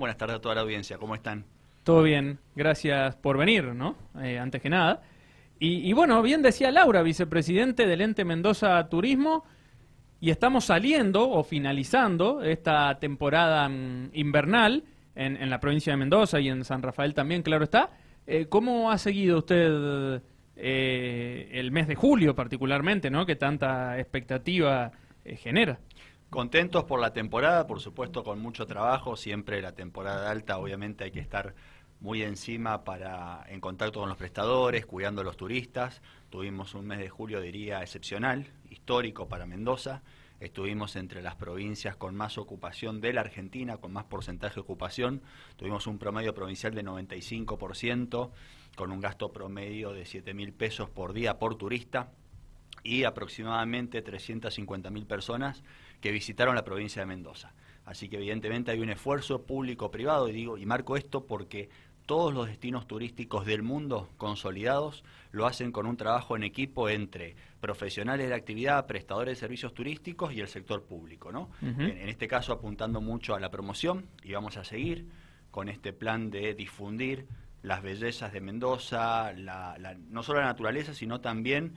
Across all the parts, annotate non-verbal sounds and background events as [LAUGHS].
Buenas tardes a toda la audiencia, ¿cómo están? Todo bien, gracias por venir, ¿no? Eh, antes que nada. Y, bueno, bien decía Laura, vicepresidente del ente Mendoza Turismo, y estamos saliendo o finalizando esta temporada mm, invernal en, la provincia de Mendoza y en San Rafael también, claro está. Eh, ¿Cómo ha seguido usted eh, el mes de julio particularmente, ¿no? Que tanta expectativa genera. Contentos por la temporada, por supuesto con mucho trabajo, siempre la temporada alta obviamente hay que estar muy encima para en contacto con los prestadores, cuidando a los turistas. Tuvimos un mes de julio, diría, excepcional, histórico para Mendoza. Estuvimos entre las provincias con más ocupación de la Argentina, con más porcentaje de ocupación. Tuvimos un promedio provincial de 95%, con un gasto promedio de 7 mil pesos por día por turista y aproximadamente 350 mil personas que visitaron la provincia de Mendoza. Así que evidentemente hay un esfuerzo público-privado y digo y marco esto porque todos los destinos turísticos del mundo consolidados lo hacen con un trabajo en equipo entre profesionales de la actividad, prestadores de servicios turísticos y el sector público, ¿no? en, este caso apuntando mucho a la promoción y vamos a seguir con este plan de difundir las bellezas de Mendoza, no solo la naturaleza, sino también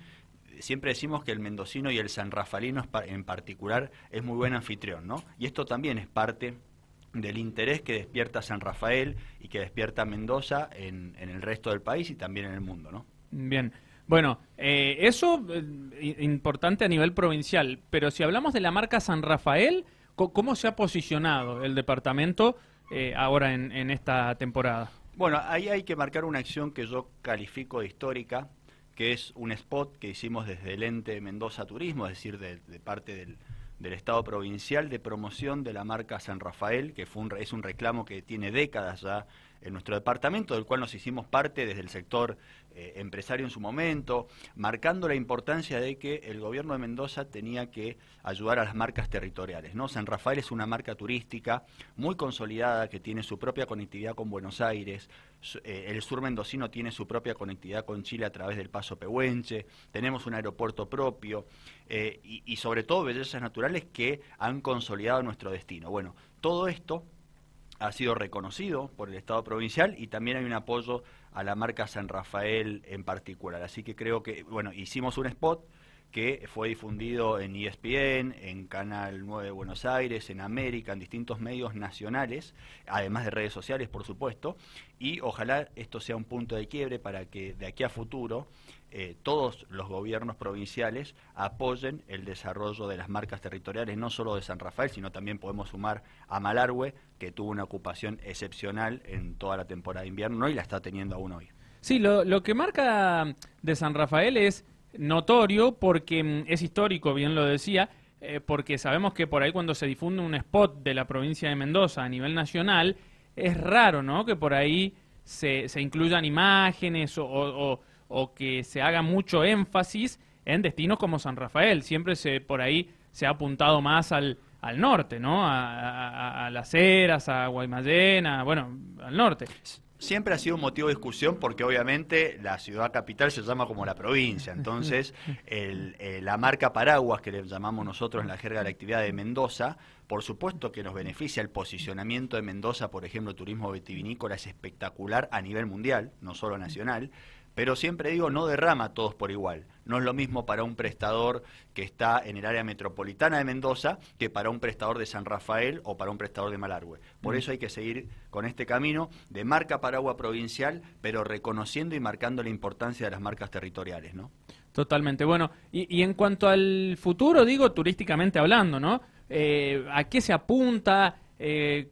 siempre decimos que el mendocino y el sanrafalino en particular es muy buen anfitrión, ¿no? Y esto también es parte del interés que despierta San Rafael y que despierta Mendoza en, el resto del país y también en el mundo, ¿no? Bien. Bueno, eh, eso eh, importante a nivel provincial, pero si hablamos de la marca San Rafael, ¿cómo se ha posicionado el departamento eh, ahora en, en esta temporada? Bueno, ahí hay que marcar una acción que yo califico de histórica, que es un spot que hicimos desde el ente Mendoza Turismo, es decir, de, parte del, Estado provincial de promoción de la marca San Rafael, que fue es un reclamo que tiene décadas ya en nuestro departamento, del cual nos hicimos parte desde el sector eh, empresario en su momento, marcando la importancia de que el gobierno de Mendoza tenía que ayudar a las marcas territoriales. ¿no? San Rafael es una marca turística muy consolidada que tiene su propia conectividad con Buenos Aires, eh, el sur mendocino tiene su propia conectividad con Chile a través del Paso Pehuenche, tenemos un aeropuerto propio eh, y, y sobre todo bellezas naturales que han consolidado nuestro destino. Bueno, todo esto ha sido reconocido por el Estado provincial y también hay un apoyo a la marca San Rafael en particular. Así que creo que, bueno, hicimos un spot que fue difundido en ESPN, en Canal 9 de Buenos Aires, en América, en distintos medios nacionales, además de redes sociales, por supuesto, y ojalá esto sea un punto de quiebre para que de aquí a futuro eh, todos los gobiernos provinciales apoyen el desarrollo de las marcas territoriales, no solo de San Rafael, sino también podemos sumar a Malargüe, que tuvo una ocupación excepcional en toda la temporada de invierno y la está teniendo aún hoy. Sí, lo, lo que marca de San Rafael es notorio porque mm, es histórico, bien lo decía, eh, porque sabemos que por ahí cuando se difunde un spot de la provincia de Mendoza a nivel nacional, es raro, ¿no? Que por ahí se, se incluyan imágenes o, que se haga mucho énfasis en destinos como San Rafael. Siempre se por ahí se ha apuntado más al, al norte, ¿no? A, a, Las Heras, a Guaymallén, bueno, al norte siempre ha sido un motivo de discusión porque obviamente la ciudad capital se llama como la provincia, entonces eh, la marca paraguas que le llamamos nosotros en la jerga de la actividad de Mendoza, por supuesto que nos beneficia. El posicionamiento de Mendoza, por ejemplo, turismo vitivinícola es espectacular a nivel mundial, no solo nacional, pero siempre digo, no derrama a todos por igual. No es lo mismo para un prestador que está en el área metropolitana de Mendoza que para un prestador de San Rafael o para un prestador de Malargüe. Por mm. eso hay que seguir con este camino de marca agua provincial, pero reconociendo y marcando la importancia de las marcas territoriales, ¿no? Totalmente. Bueno, y, en cuanto al futuro, digo, turísticamente hablando, ¿no? Eh, ¿A qué se apunta? Eh,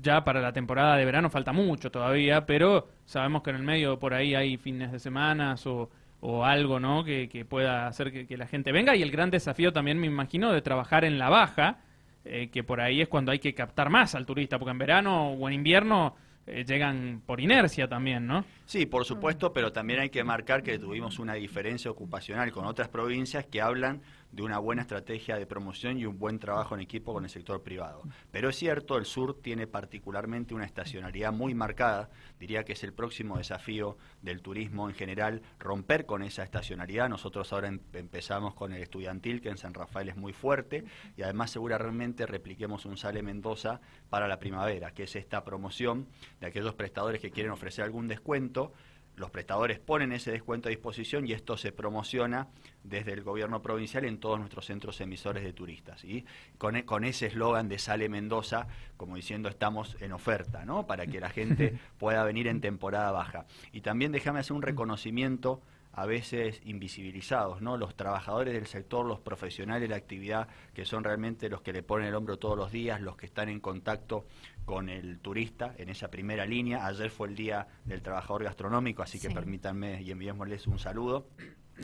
ya para la temporada de verano falta mucho todavía, pero sabemos que en el medio por ahí hay fines de semana o, o algo, ¿no? Que, pueda hacer que, la gente venga. Y el gran desafío también, me imagino, de trabajar en la baja, eh, que por ahí es cuando hay que captar más al turista, porque en verano o en invierno eh, llegan por inercia también, ¿no? Sí, por supuesto, pero también hay que marcar que tuvimos una diferencia ocupacional con otras provincias que hablan de una buena estrategia de promoción y un buen trabajo en equipo con el sector privado. Pero es cierto, el sur tiene particularmente una estacionalidad muy marcada, diría que es el próximo desafío del turismo en general, romper con esa estacionalidad. Nosotros ahora em, empezamos con el estudiantil, que en San Rafael es muy fuerte, y además seguramente repliquemos un Sale Mendoza para la primavera, que es esta promoción de aquellos prestadores que quieren ofrecer algún descuento los prestadores ponen ese descuento a disposición y esto se promociona desde el gobierno provincial en todos nuestros centros emisores de turistas. Y con, e, con ese eslogan de Sale Mendoza, como diciendo estamos en oferta, ¿no? Para que la gente [LAUGHS] pueda venir en temporada baja. Y también déjame hacer un reconocimiento a veces invisibilizados, ¿no? Los trabajadores del sector, los profesionales de la actividad, que son realmente los que le ponen el hombro todos los días, los que están en contacto con el turista en esa primera línea. Ayer fue el Día del Trabajador Gastronómico, así que permítanme y enviémosles un saludo.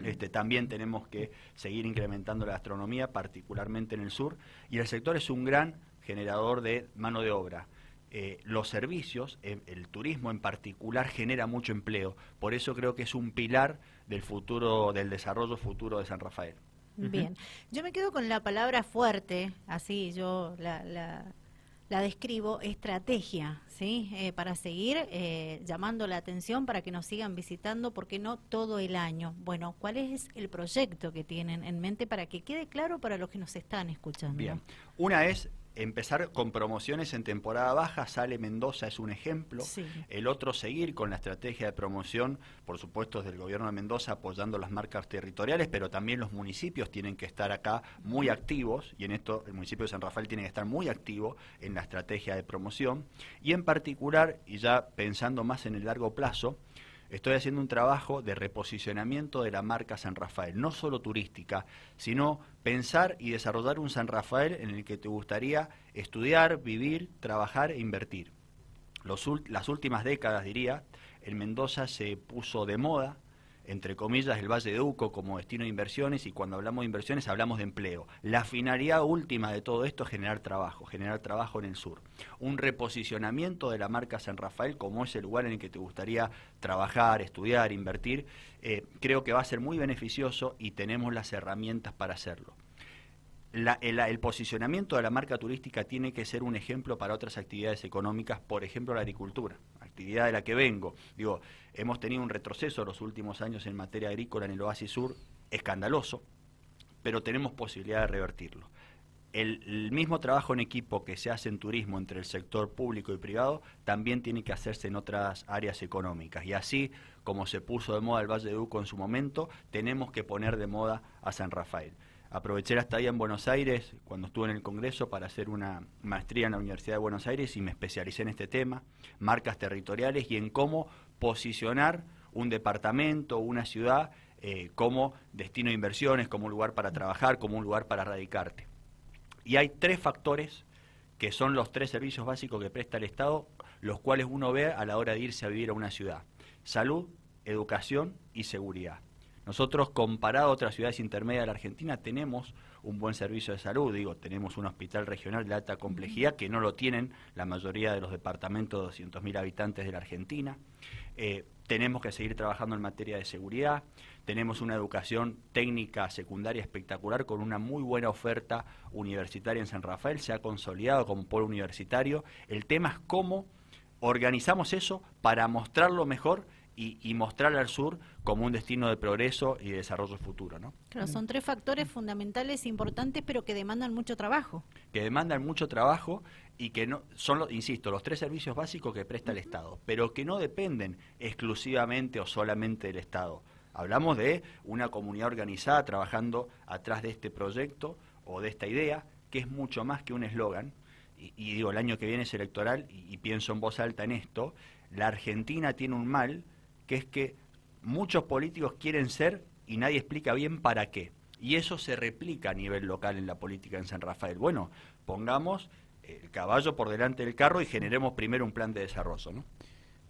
Este, también tenemos que seguir incrementando la gastronomía, particularmente en el sur, y el sector es un gran generador de mano de obra. Eh, los servicios, eh, el turismo en particular, genera mucho empleo. Por eso creo que es un pilar del futuro, del desarrollo futuro de San Rafael. Bien, yo me quedo con la palabra fuerte, así yo la, la, describo, estrategia, ¿sí? Eh, para seguir llamando la atención, para que nos sigan visitando, porque no todo el año. Bueno, ¿cuál es el proyecto que tienen en mente para que quede claro para los que nos están escuchando? Bien, una es empezar con promociones en temporada baja, sale Mendoza es un ejemplo. El otro, seguir con la estrategia de promoción, por supuesto, del gobierno de Mendoza apoyando las marcas territoriales, pero también los municipios tienen que estar acá muy activos, y en esto el municipio de San Rafael tiene que estar muy activo en la estrategia de promoción. Y en particular, y ya pensando más en el largo plazo, estoy haciendo un trabajo de reposicionamiento de la marca San Rafael, no solo turística, sino pensar y desarrollar un San Rafael en el que te gustaría estudiar, vivir, trabajar e invertir. las últimas décadas, diría, en Mendoza se puso de moda entre comillas, el Valle de Uco como destino de inversiones y cuando hablamos de inversiones hablamos de empleo. La finalidad última de todo esto es generar trabajo, generar trabajo en el sur. Un reposicionamiento de la marca San Rafael como ese lugar en el que te gustaría trabajar, estudiar, invertir, eh, creo que va a ser muy beneficioso y tenemos las herramientas para hacerlo. el, posicionamiento de la marca turística tiene que ser un ejemplo para otras actividades económicas, por ejemplo la agricultura de la que vengo. Digo, hemos tenido un retroceso los últimos años en materia agrícola en el Oasis Sur, escandaloso, pero tenemos posibilidad de revertirlo. El, mismo trabajo en equipo que se hace en turismo entre el sector público y privado también tiene que hacerse en otras áreas económicas. Y así como se puso de moda el Valle de Uco en su momento, tenemos que poner de moda a San Rafael. Aproveché la estadía en Buenos Aires cuando estuve en el Congreso para hacer una maestría en la Universidad de Buenos Aires y me especialicé en este tema, marcas territoriales y en cómo posicionar un departamento una ciudad eh, como destino de inversiones, como un lugar para trabajar, como un lugar para radicarte. Y hay tres factores que son los tres servicios básicos que presta el Estado, los cuales uno ve a la hora de irse a vivir a una ciudad. Salud, educación y seguridad. Nosotros, comparado a otras ciudades intermedias de la Argentina, tenemos un buen servicio de salud, digo, tenemos un hospital regional de alta complejidad que no lo tienen la mayoría de los departamentos de 200.000 habitantes de la Argentina. Eh, tenemos que seguir trabajando en materia de seguridad, tenemos una educación técnica secundaria espectacular con una muy buena oferta universitaria en San Rafael, se ha consolidado como polo universitario. El tema es cómo organizamos eso para mostrarlo mejor y, mostrar al sur como un destino de progreso y de desarrollo futuro. ¿no? Claro, son tres factores fundamentales importantes, pero que demandan mucho trabajo. Que demandan mucho trabajo y que no son, insisto, los tres servicios básicos que presta el Estado, pero que no dependen exclusivamente o solamente del Estado. Hablamos de una comunidad organizada trabajando atrás de este proyecto o de esta idea, que es mucho más que un eslogan. Y, digo, el año que viene es electoral y pienso en voz alta en esto. La Argentina tiene un mal que es que muchos políticos quieren ser y nadie explica bien para qué. Y eso se replica a nivel local en la política en San Rafael. Bueno, pongamos el caballo por delante del carro y generemos primero un plan de desarrollo.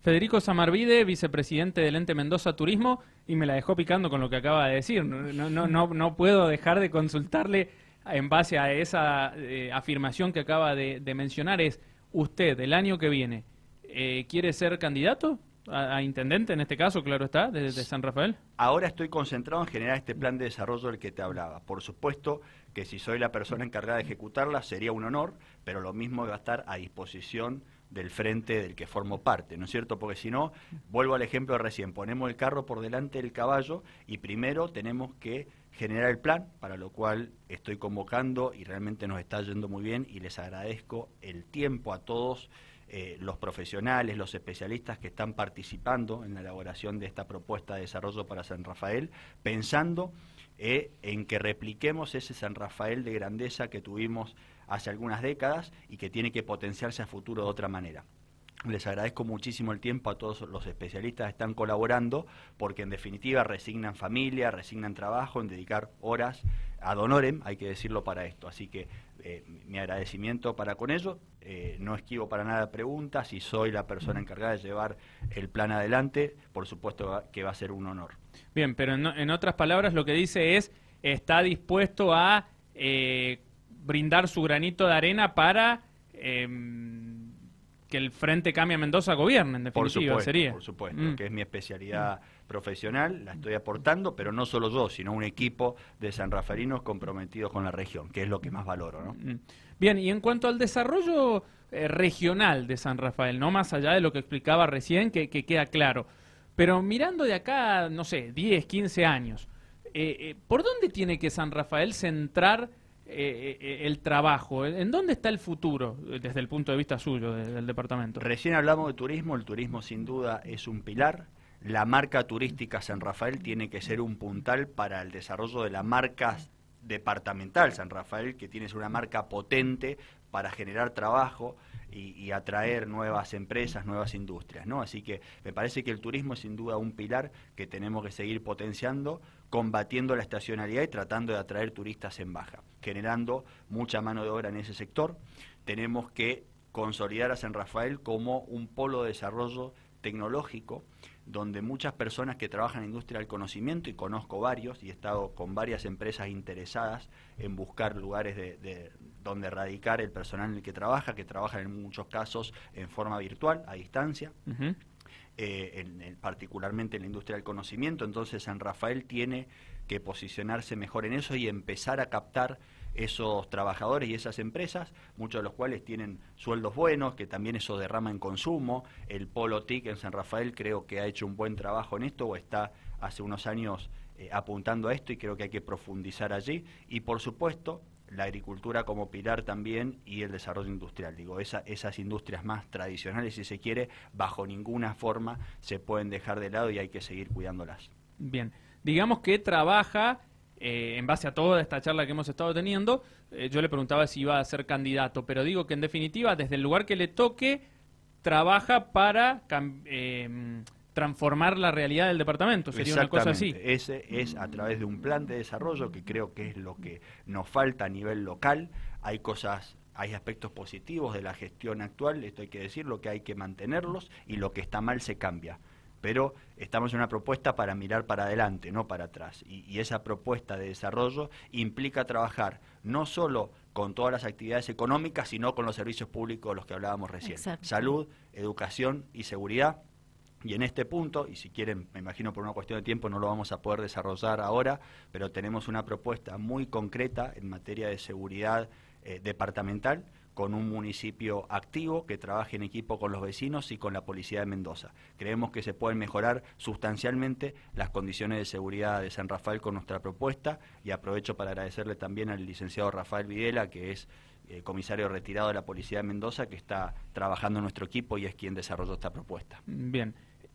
Federico Samarvide, vicepresidente del ente Mendoza Turismo, y me la dejó picando con lo que acaba de decir. No, no, no, no puedo dejar de consultarle en base a esa eh, afirmación que acaba de, mencionar. Es, usted, el año que viene, eh, ¿quiere ser candidato? A, intendente en este caso, claro está, de, San Rafael? Ahora estoy concentrado en generar este plan de desarrollo del que te hablaba. Por supuesto que si soy la persona encargada de ejecutarla sería un honor, pero lo mismo va a estar a disposición del frente del que formo parte, ¿no es cierto? Porque si no, vuelvo al ejemplo de recién, ponemos el carro por delante del caballo y primero tenemos que generar el plan, para lo cual estoy convocando y realmente nos está yendo muy bien y les agradezco el tiempo a todos eh, los profesionales, los especialistas que están participando en la elaboración de esta propuesta de desarrollo para San Rafael, pensando eh, en que repliquemos ese San Rafael de grandeza que tuvimos hace algunas décadas y que tiene que potenciarse a futuro de otra manera. Les agradezco muchísimo el tiempo a todos los especialistas que están colaborando, porque en definitiva resignan familia, resignan trabajo en dedicar horas ad honorem, hay que decirlo para esto. Así que eh, mi agradecimiento para con ello. Eh, no esquivo para nada preguntas y soy la persona encargada de llevar el plan adelante. Por supuesto que va a ser un honor. Bien, pero en, otras palabras lo que dice es, está dispuesto a eh, brindar su granito de arena para em, que el Frente Cambia Mendoza gobierne, en definitiva, por supuesto, sería. Por supuesto, mm. que es mi especialidad profesional, la estoy aportando, pero no solo yo, sino un equipo de sanraferinos comprometidos con la región, que es lo que más valoro. ¿no? Mm. Bien, y en cuanto al desarrollo eh, regional de San Rafael, no más allá de lo que explicaba recién, que, queda claro, pero mirando de acá, no sé, 10, 15 años, eh, eh, ¿por dónde tiene que San Rafael centrar el trabajo? ¿En dónde está el futuro desde el punto de vista suyo del departamento? Recién hablamos de turismo, el turismo sin duda es un pilar la marca turística San Rafael tiene que ser un puntal para el desarrollo de la marca departamental San Rafael, que tiene una marca potente para generar trabajo y, atraer nuevas empresas, nuevas industrias, ¿no? Así que me parece que el turismo es sin duda un pilar que tenemos que seguir potenciando, combatiendo la estacionalidad y tratando de atraer turistas en baja, generando mucha mano de obra en ese sector. Tenemos que consolidar a San Rafael como un polo de desarrollo tecnológico donde muchas personas que trabajan en industria del conocimiento, y conozco varios, y he estado con varias empresas interesadas en buscar lugares de, donde radicar el personal en el que trabaja, que trabaja en muchos casos en forma virtual, a distancia. Eh, particularmente en la industria del conocimiento, entonces San Rafael tiene que posicionarse mejor en eso y empezar a captar esos trabajadores y esas empresas, muchos de los cuales tienen sueldos buenos, que también eso derrama en consumo. El Polo TIC en San Rafael creo que ha hecho un buen trabajo en esto o está hace unos años eh, apuntando a esto y creo que hay que profundizar allí. Y por supuesto, la agricultura como pilar también y el desarrollo industrial. Digo, esas industrias más tradicionales, si se quiere, bajo ninguna forma se pueden dejar de lado y hay que seguir cuidándolas. Bien, digamos que trabaja eh, en base a toda esta charla que hemos estado teniendo, eh, yo le preguntaba si iba a ser candidato, pero digo que en definitiva, desde el lugar que le toque, trabaja para em, transformar la realidad del departamento. Sería una cosa así. Ese es a través de un plan de desarrollo que creo que es lo que nos falta a nivel local. Hay cosas hay aspectos positivos de la gestión actual, esto hay que decirlo, que hay que mantenerlos y lo que está mal se cambia pero estamos en una propuesta para mirar para adelante, no para atrás. Y, esa propuesta de desarrollo implica trabajar no solo con todas las actividades económicas, sino con los servicios públicos de los que hablábamos recién. Salud, educación y seguridad. Y en este punto, y si quieren, me imagino por una cuestión de tiempo no lo vamos a poder desarrollar ahora, pero tenemos una propuesta muy concreta en materia de seguridad eh, departamental con un municipio activo que trabaje en equipo con los vecinos y con la policía de Mendoza. Creemos que se pueden mejorar sustancialmente las condiciones de seguridad de San Rafael con nuestra propuesta y aprovecho para agradecerle también al licenciado Rafael Videla, que es eh, comisario retirado de la policía de Mendoza, que está trabajando en nuestro equipo y es quien desarrolló esta propuesta. Bien,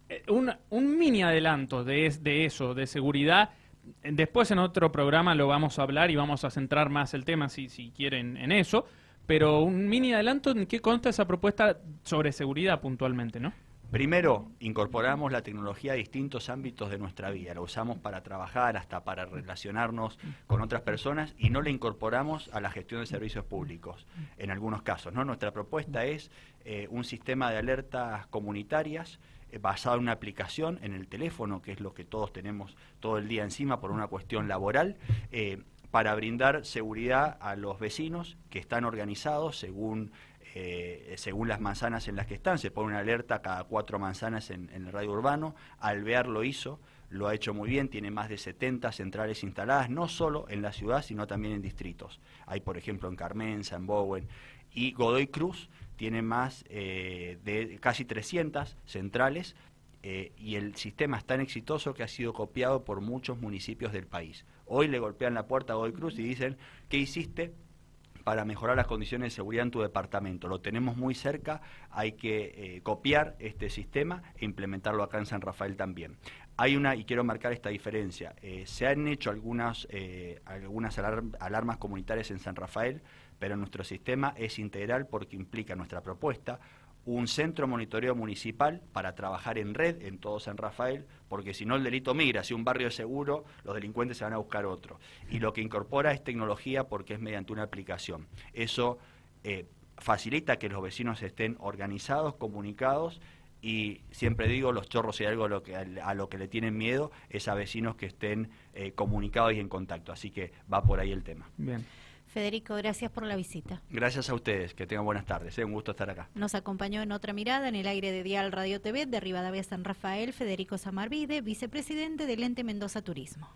eh, un, un mini adelanto de, de eso, de seguridad. Después en otro programa lo vamos a hablar y vamos a centrar más el tema si, si quieren en eso pero un mini adelanto en qué consta esa propuesta sobre seguridad puntualmente, ¿no? Primero, incorporamos la tecnología a distintos ámbitos de nuestra vida. La usamos para trabajar, hasta para relacionarnos con otras personas y no la incorporamos a la gestión de servicios públicos en algunos casos. ¿no? Nuestra propuesta es eh, un sistema de alertas comunitarias eh, basado en una aplicación en el teléfono, que es lo que todos tenemos todo el día encima por una cuestión laboral. Eh, para brindar seguridad a los vecinos que están organizados según eh, según las manzanas en las que están, se pone una alerta cada cuatro manzanas en, el radio urbano. Alvear lo hizo, lo ha hecho muy bien, tiene más de 70 centrales instaladas, no solo en la ciudad, sino también en distritos. Hay, por ejemplo, en Carmenza, en Bowen, y Godoy Cruz tiene más eh, de casi 300 centrales eh, y el sistema es tan exitoso que ha sido copiado por muchos municipios del país. Hoy le golpean la puerta a Godoy Cruz y dicen, ¿qué hiciste? para mejorar las condiciones de seguridad en tu departamento. Lo tenemos muy cerca, hay que eh, copiar este sistema e implementarlo acá en San Rafael también. Hay una, y quiero marcar esta diferencia, se han hecho algunas, algunas alarmas comunitarias en San Rafael, pero nuestro sistema es integral porque implica nuestra propuesta un centro monitoreo municipal para trabajar en red en todo San Rafael, porque si no el delito migra, si un barrio es seguro, los delincuentes se van a buscar otro. Y lo que incorpora es tecnología porque es mediante una aplicación. Eso eh, facilita que los vecinos estén organizados, comunicados y siempre digo, los chorros, y algo a lo que, a lo que le tienen miedo, es a vecinos que estén eh, comunicados y en contacto. Así que va por ahí el tema. Bien. Federico, gracias por la visita. Gracias a ustedes, que tengan buenas tardes, es un gusto estar acá. Nos acompañó en otra mirada en el aire de Dial Radio TV de Rivadavia San Rafael, Federico Samarvide, vicepresidente del ente Mendoza Turismo.